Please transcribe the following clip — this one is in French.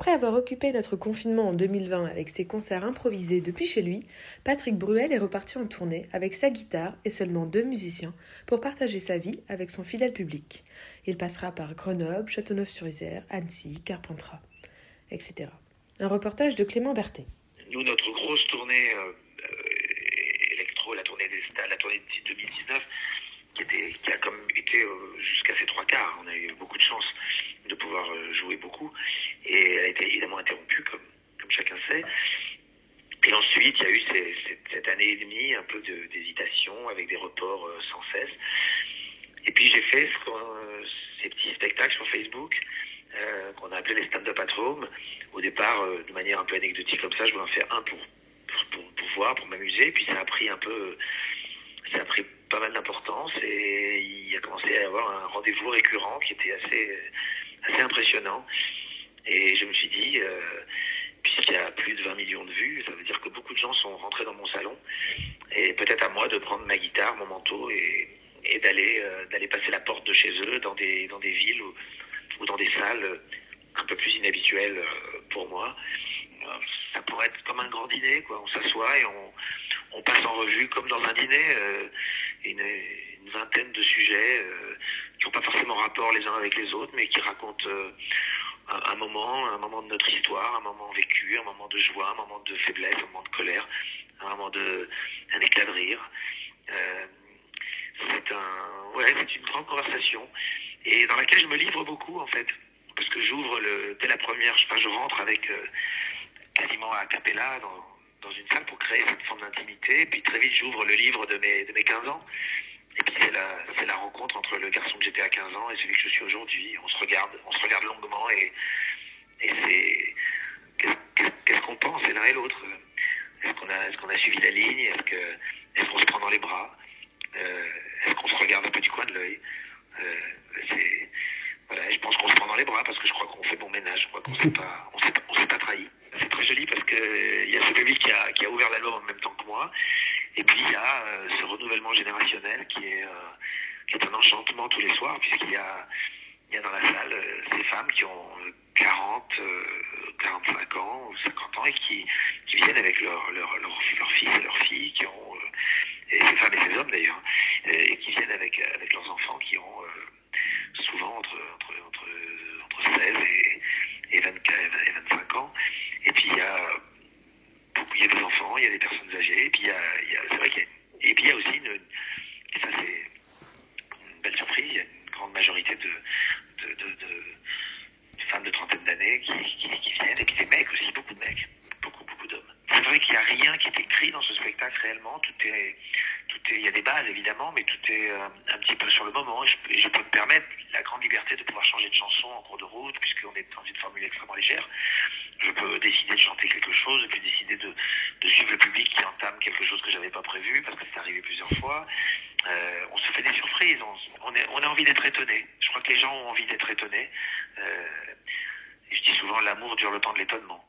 Après avoir occupé notre confinement en 2020 avec ses concerts improvisés depuis chez lui, Patrick Bruel est reparti en tournée avec sa guitare et seulement deux musiciens pour partager sa vie avec son fidèle public. Il passera par Grenoble, Châteauneuf-sur-Isère, Annecy, Carpentras, etc. Un reportage de Clément Berthet. Nous, notre grosse tournée euh, électro, la tournée des stades, la tournée de 2019, qui, était, qui a comme été euh, jusqu'à ses trois quarts. On a eu beaucoup de chance de pouvoir euh, jouer beaucoup. Et elle a été évidemment interrompue, comme, chacun sait. Et ensuite, il y a eu cette, année et demie, un peu d'hésitation, avec des reports euh, sans cesse. Et puis j'ai fait ces petits spectacles sur Facebook euh, qu'on a appelé les stand-up at home. Au départ, euh, de manière un peu anecdotique comme ça, je voulais en faire un pour, pour, pour, pour voir, pour m'amuser. Puis ça a pris un peu, ça a pris pas mal d'importance et il a commencé à y avoir un rendez-vous récurrent qui était assez impressionnant. Et je me suis dit, euh, puisqu'il y a plus de 20 millions de vues, ça veut dire que beaucoup de gens sont rentrés dans mon salon. Et peut-être à moi de prendre ma guitare, mon manteau et, et d'aller euh, passer la porte de chez eux dans des, dans des villes ou, dans des salles un peu plus inhabituelles euh, pour moi. Ça pourrait être comme un grand dîner, quoi. On s'assoit et on, on passe en revue, comme dans un dîner, une, vingtaine de sujets qui n'ont pas forcément rapport les uns avec les autres, mais qui racontent un, moment, un moment de notre histoire, un moment vécu, un moment de joie, un moment de faiblesse, un moment de colère, un moment de un éclat de rire. Euh, c'est un, ouais, c'est une grande conversation et dans laquelle je me livre beaucoup en fait, parce que j'ouvre le, dès la première, je, rentre avec euh, quasiment à capella dans, dans une salle pour créer cette forme d'intimité, puis très vite j'ouvre le livre de mes, de mes 15 ans. Et puis c'est la, c'est la rencontre entre le garçon que j'étais à 15 ans et celui que je suis aujourd'hui. On se regarde, on se regarde longuement et, et c'est qu'est-ce, qu'est-ce- qu'est-ce qu'on pense l'un et l'autre Est-ce qu'on a, est-ce qu'on a suivi la ligne Est-ce que, est-ce qu'on se prend dans les bras Euh, Est-ce qu'on se regarde un peu du coin de l'œil Euh, voilà, je pense qu'on se prend dans les bras parce que je crois qu'on fait bon ménage. Je crois qu'on on s'est, pas trahi. C'est très joli parce que euh, il y a ce public qui a, ouvert l'album en même temps que moi. Et puis il y a euh, ce renouvellement générationnel qui est, un enchantement tous les soirs puisqu'il y a, dans la salle ces femmes qui ont euh, 40, euh, 45 ans ou 50 ans et qui, viennent avec leur, leur, fils et leurs filles qui ont, et ces femmes et ces hommes d'ailleurs, euh, et qui viennent avec, avec leurs enfants qui ont euh, souvent entre, entre, entre, entre 16 et, et, 24, et 25 ans. Et puis il y a il y a des enfants, il y a des personnes âgées, et puis il y a, c'est vrai qu'il et puis il y a aussi et ça c'est une belle surprise, il y a une grande majorité de, de, de, femmes de trentaine d'années qui, qui, qui viennent, et puis des mecs aussi, beaucoup de mecs, beaucoup, beaucoup d'hommes. C'est vrai qu'il n'y a rien qui est écrit dans ce spectacle réellement, tout est, il y a des bases évidemment, mais tout est euh, un petit peu sur le moment, je, je peux me permettre la grande liberté de pouvoir changer de chanson en cours de route, puisqu'on est dans une formule extrêmement légère. Je peux décider de chanter quelque chose, et puis décider de, suivre le public qui entame quelque chose que j'avais pas prévu, parce que c'est arrivé plusieurs fois. Euh, on se fait des surprises, on, est- on a envie d'être étonné. Je crois que les gens ont envie d'être étonnés. Euh, je dis souvent, l'amour dure le temps de l'étonnement.